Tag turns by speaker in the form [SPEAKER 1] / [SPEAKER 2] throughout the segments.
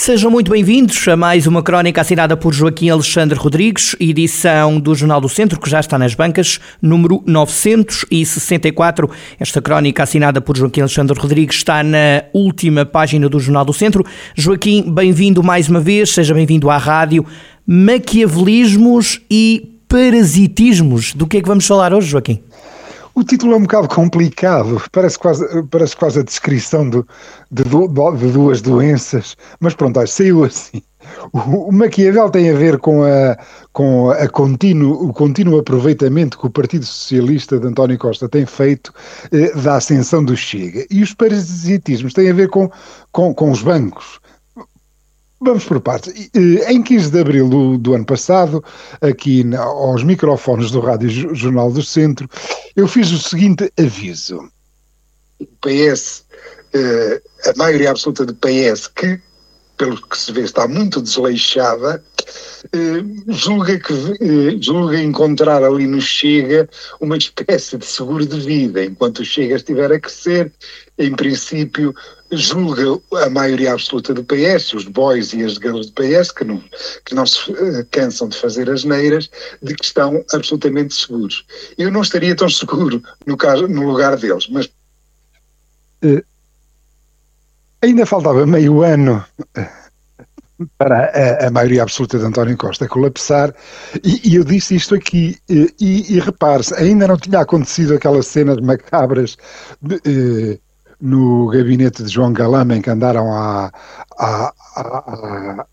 [SPEAKER 1] Sejam muito bem-vindos a mais uma crónica assinada por Joaquim Alexandre Rodrigues, edição do Jornal do Centro, que já está nas bancas, número 964. Esta crónica assinada por Joaquim Alexandre Rodrigues está na última página do Jornal do Centro. Joaquim, bem-vindo mais uma vez, seja bem-vindo à rádio. Maquiavelismos e parasitismos. Do que é que vamos falar hoje, Joaquim?
[SPEAKER 2] O título é um bocado complicado, parece quase, parece quase a descrição do, de, de, duas doenças, mas pronto, saiu assim. O, o Maquiavel tem a ver com, a, com a contínuo, o contínuo aproveitamento que o Partido Socialista de António Costa tem feito eh, da ascensão do Chega. E os parasitismos têm a ver com, com, com os bancos. Vamos por partes. Em 15 de abril do, do ano passado, aqui na, aos microfones do Rádio Jornal do Centro, eu fiz o seguinte aviso.
[SPEAKER 3] O PS, eh, a maioria absoluta do PS, que, pelo que se vê, está muito desleixada, eh, julga, que, eh, julga encontrar ali no Chega uma espécie de seguro de vida. Enquanto o Chega estiver a crescer, em princípio, julga a maioria absoluta do PS, os boys e as girls do PS, que não, que não se uh, cansam de fazer as neiras, de que estão absolutamente seguros. Eu não estaria tão seguro no, caso, no lugar deles, mas.
[SPEAKER 2] Uh, ainda faltava meio ano eh, para a, a, maioria absoluta de António Costa colapsar, e, e eu disse isto aqui, e, e, e repare-se, ainda não tinha acontecido aquelas cenas macabras de, uh, no gabinete de João Galama, em que andaram a, a, a,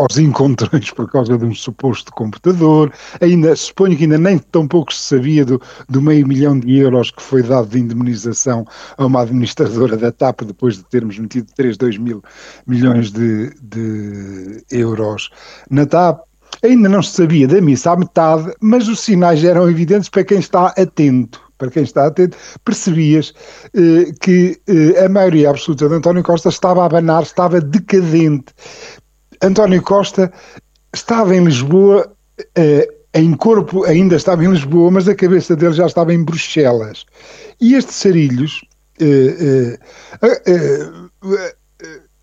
[SPEAKER 2] aos encontrões por causa de um suposto computador. Ainda, suponho que ainda nem tão pouco se sabia do, do meio milhão de euros que foi dado de indemnização a uma administradora da TAP depois de termos metido 3, 2 mil milhões de, de euros na TAP. Ainda não se sabia da missa à metade, mas os sinais eram evidentes para quem está atento para quem está atento, percebias eh, que eh, a maioria absoluta de António Costa estava a abanar, estava decadente. António Costa estava em Lisboa, eh, em corpo ainda estava em Lisboa, mas a cabeça dele já estava em Bruxelas. E estes sarilhos eh, eh,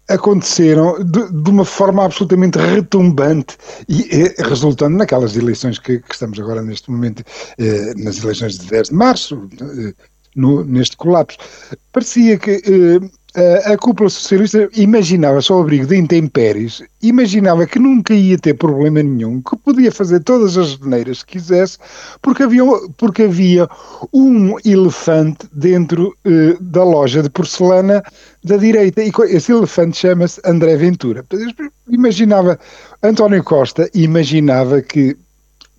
[SPEAKER 2] aconteceram de, de, uma forma absolutamente retumbante e resultando naquelas eleições que, que, estamos agora neste momento, nas eleições de 10 de março, no, neste colapso. Parecia que a, a cúpula socialista imaginava, só ao abrigo de intempéries, imaginava que nunca ia ter problema nenhum, que podia fazer todas as geneiras que quisesse, porque havia, porque havia um elefante dentro uh, da loja de porcelana da direita, e esse elefante chama-se André Ventura. Imaginava, António Costa imaginava que,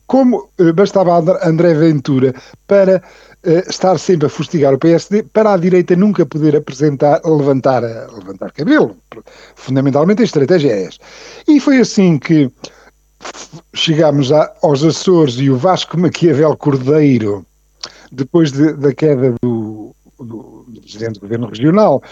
[SPEAKER 2] como uh, bastava André Ventura para uh, estar sempre a fustigar o PSD para a direita nunca poder apresentar, levantar, levantar cabelo. Fundamentalmente a estratégia é essa. E foi assim que chegámos a, aos Açores e o Vasco Maquiavel Cordeiro, depois de, da queda do, do, do, Presidente do Governo Regional,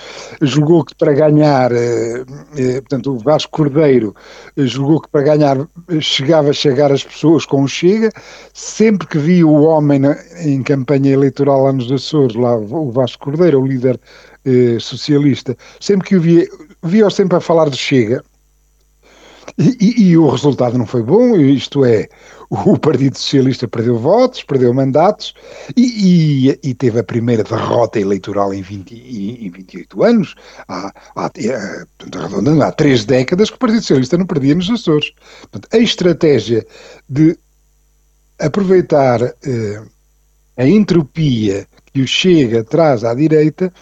[SPEAKER 2] julgou que para ganhar, eh, eh, portanto, o Vasco Cordeiro eh, julgou que para ganhar eh, chegava a chegar as pessoas com o Chega, sempre que via o homem na, em campanha eleitoral lá nos Açores, lá o Vasco Cordeiro, o líder eh, socialista, sempre que o via, via-o sempre a falar do Chega, e, e, o resultado não foi bom, isto é, o Partido Socialista perdeu votos, perdeu mandatos e, e, teve a primeira derrota eleitoral em, 20, em 28 anos, há, há, arredondando, há três décadas que o Partido Socialista não perdia nos Açores. Portanto, a estratégia de aproveitar eh, a entropia que o Chega traz à direita,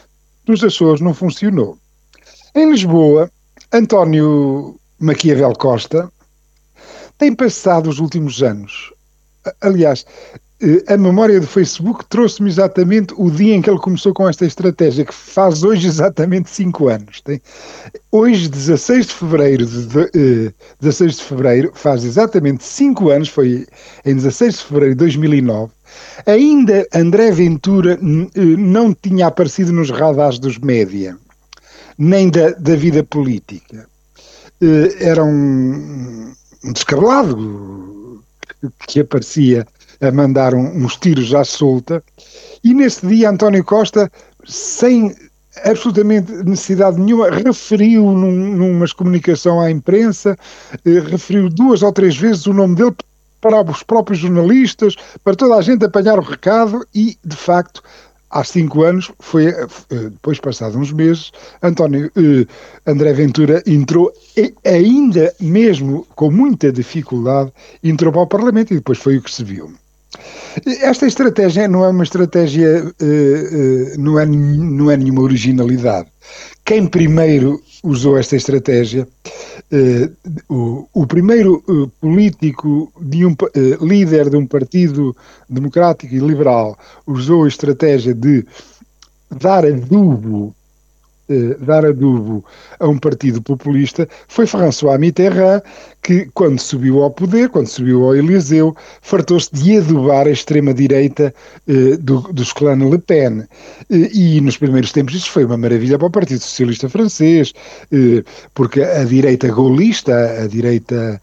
[SPEAKER 2] nos Açores não funcionou. Em Lisboa, António Maquiavel Costa tem passado os últimos anos. Aliás, eh, a memória do Facebook trouxe-me exatamente o dia em que ele começou com esta estratégia, que faz hoje exatamente 5 anos. Tem, hoje, 16 de fevereiro, de, de, uh, 16 de fevereiro, faz exatamente 5 anos, foi em 16 de fevereiro de 2009, Ainda André Ventura não tinha aparecido nos radares dos média, nem da, da vida política. Era um, um descabelado que aparecia a mandar uns tiros à solta. E nesse dia, António Costa, sem absolutamente necessidade nenhuma, referiu num, numa comunicação à imprensa, eh, referiu duas ou três vezes o nome dele para os próprios jornalistas, para toda a gente apanhar o recado e, de facto, há cinco anos, foi eh, depois passados uns meses, António eh, André Ventura entrou ainda mesmo com muita dificuldade entrou para o Parlamento e depois foi o que se viu. Esta estratégia não é uma estratégia, não, é, não é nenhuma originalidade. Quem primeiro usou esta estratégia, uh, o, o, primeiro político, de um, líder de um partido democrático e liberal, usou a estratégia de dar adubo eh, dar adubo a um partido populista foi François Mitterrand, que, quando subiu ao poder, quando subiu ao Eliseu, fartou-se de adubar a extrema-direita eh, do, dos clãs Le Pen. Eh, e nos primeiros tempos isso foi uma maravilha para o Partido Socialista Francês, eh, porque a direita gaulista, a direita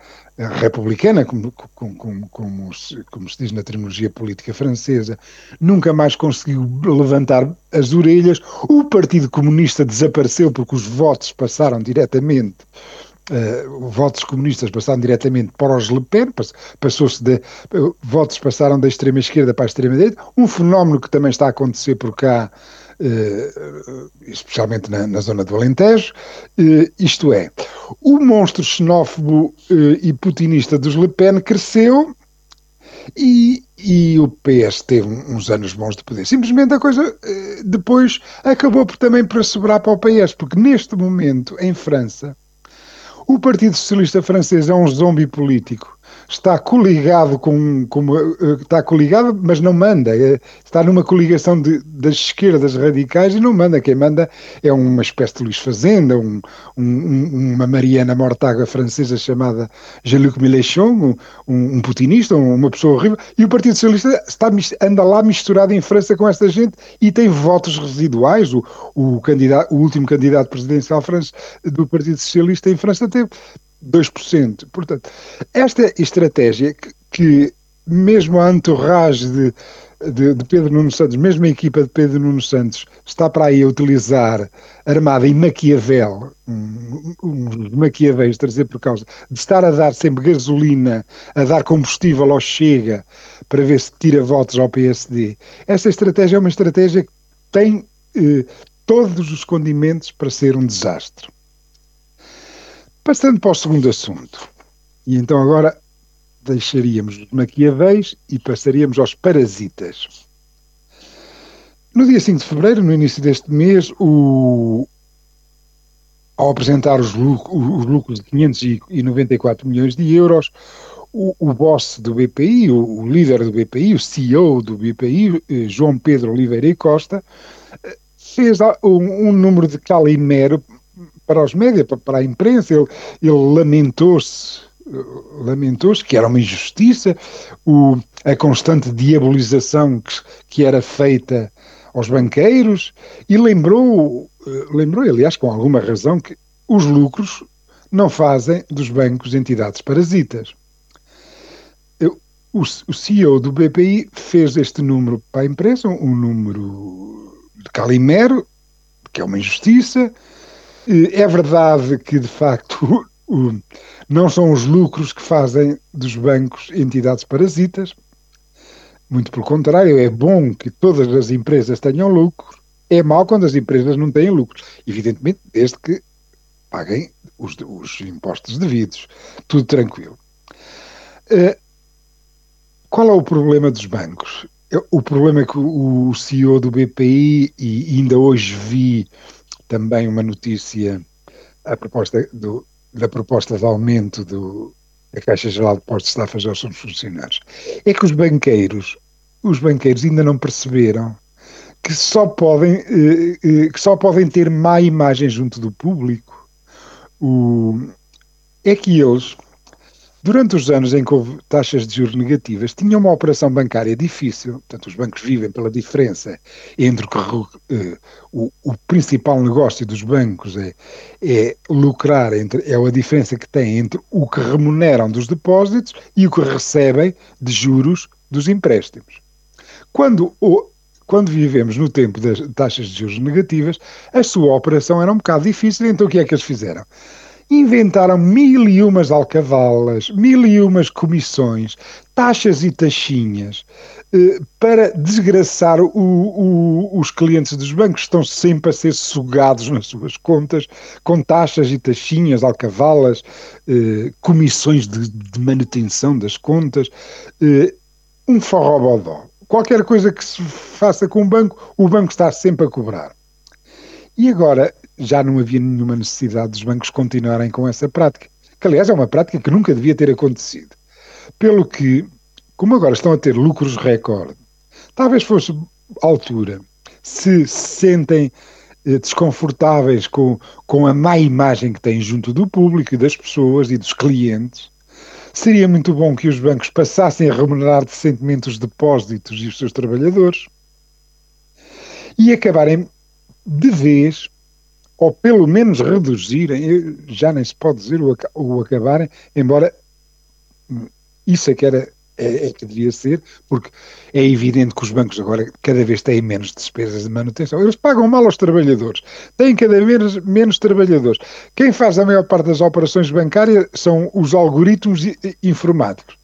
[SPEAKER 2] republicana, como, como, como, se, como, se, diz na terminologia política francesa, nunca mais conseguiu levantar as orelhas. O Partido Comunista desapareceu porque os votos passaram diretamente. Uh, votos comunistas passaram diretamente para os Le Pen, passou-se de uh, votos passaram da extrema esquerda para a extrema direita, um fenómeno que também está a acontecer por cá eh, especialmente na, na, zona do Alentejo, isto é, o monstro xenófobo e putinista dos Le Pen cresceu e, e, o PS teve uns anos bons de poder. Simplesmente a coisa depois acabou por, também para sobrar para o PS, porque neste momento, em França, o Partido Socialista Francês é um zombi político está coligado com, com eh, está coligado, mas não manda. É, está numa coligação de, das esquerdas radicais e não manda. Quem manda é uma espécie de Luís Fazenda, um, um, uma Mariana Mortágua francesa chamada Jean-Luc Mélenchon, um, um, putinista, uma pessoa horrível. E o Partido Socialista está, anda lá misturado em França com esta gente e tem votos residuais. O, o, candidato, o último candidato presidencial do Partido Socialista em França teve 2%. Portanto, esta estratégia que, que mesmo a entourage de, de, de, Pedro Nuno Santos, mesmo a equipa de Pedro Nuno Santos, está para aí a utilizar armada em Maquiavel, um, um trazer por causa de estar a dar sempre gasolina, a dar combustível ao Chega, para ver se tira votos ao PSD. Esta estratégia é uma estratégia que tem eh, todos os condimentos para ser um desastre. Passando para o segundo assunto, e então agora deixaríamos os maquiavéis e passaríamos aos parasitas. No dia 5 de fevereiro, no início deste mês, o, ao apresentar os, lucros, os lucros de 594 milhões de euros, o, o boss do BPI, o, o, líder do BPI, o CEO do BPI, eh, João Pedro Oliveira e Costa, eh, fez um, um número de Calimero para os médias, para, a imprensa, ele, ele lamentou-se lamentou-se que era uma injustiça o, a constante diabolização que, que era feita aos banqueiros e lembrou, eh, lembrou, aliás, com alguma razão, que os lucros não fazem dos bancos entidades parasitas. O, o CEO do BPI fez este número para a imprensa, um número de Calimero, que é uma injustiça, é verdade que, de facto, não são os lucros que fazem dos bancos entidades parasitas. Muito pelo contrário, é bom que todas as empresas tenham lucro. É mau quando as empresas não têm lucro. Evidentemente, desde que paguem os, os impostos devidos. Tudo tranquilo. Uh, qual é o problema dos bancos? O problema é que o CEO do BPI, e ainda hoje vi também uma notícia a proposta do, da proposta de aumento do, da Caixa Geral de Depósitos está a fazer aos seus funcionários. É que os banqueiros, os banqueiros ainda não perceberam que só podem, eh, eh, que só podem ter má imagem junto do público. O, é que eles Durante os anos em que houve taxas de juros negativas, tinha uma operação bancária difícil, portanto, os bancos vivem pela diferença entre o que uh, o, o, principal negócio dos bancos é, é lucrar, entre, é a diferença que tem entre o que remuneram dos depósitos e o que recebem de juros dos empréstimos. Quando, o, quando vivemos no tempo das taxas de juros negativas, a sua operação era um bocado difícil, então o que é que eles fizeram? Inventaram mil e umas alcavalas, mil e umas comissões, taxas e taxinhas, eh, para desgraçar o, o, os clientes dos bancos, estão sempre a ser sugados nas suas contas, com taxas e taxinhas, alcavalas, eh, comissões de, de, manutenção das contas, eh, um forrobodó. Qualquer coisa que se faça com o banco, o banco está sempre a cobrar. E agora, já não havia nenhuma necessidade dos bancos continuarem com essa prática, que aliás é uma prática que nunca devia ter acontecido. Pelo que, como agora estão a ter lucros recorde, talvez fosse altura, se sentem eh, desconfortáveis com, com a má imagem que têm junto do público e das pessoas e dos clientes, seria muito bom que os bancos passassem a remunerar decentemente os depósitos e os seus trabalhadores e acabarem de vez ou pelo menos reduzirem, já nem se pode dizer o, acabarem, embora isso é que era é, é, que devia ser, porque é evidente que os bancos agora cada vez têm menos despesas de manutenção. Eles pagam mal aos trabalhadores, têm cada vez menos trabalhadores. Quem faz a maior parte das operações bancárias são os algoritmos informáticos.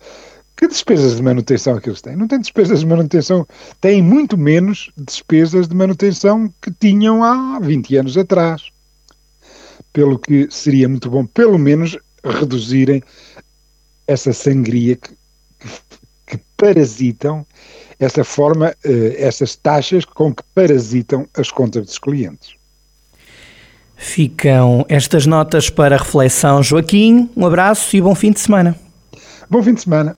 [SPEAKER 2] Que despesas de manutenção é que eles têm? Não têm despesas de manutenção, têm muito menos despesas de manutenção que tinham há 20 anos atrás. Pelo que seria muito bom, pelo menos, reduzirem essa sangria que, que, que parasitam, essa forma, eh, essas taxas com que parasitam as contas dos clientes.
[SPEAKER 1] Ficam estas notas para reflexão. Joaquim, um abraço e bom fim de semana.
[SPEAKER 2] Bom fim de semana.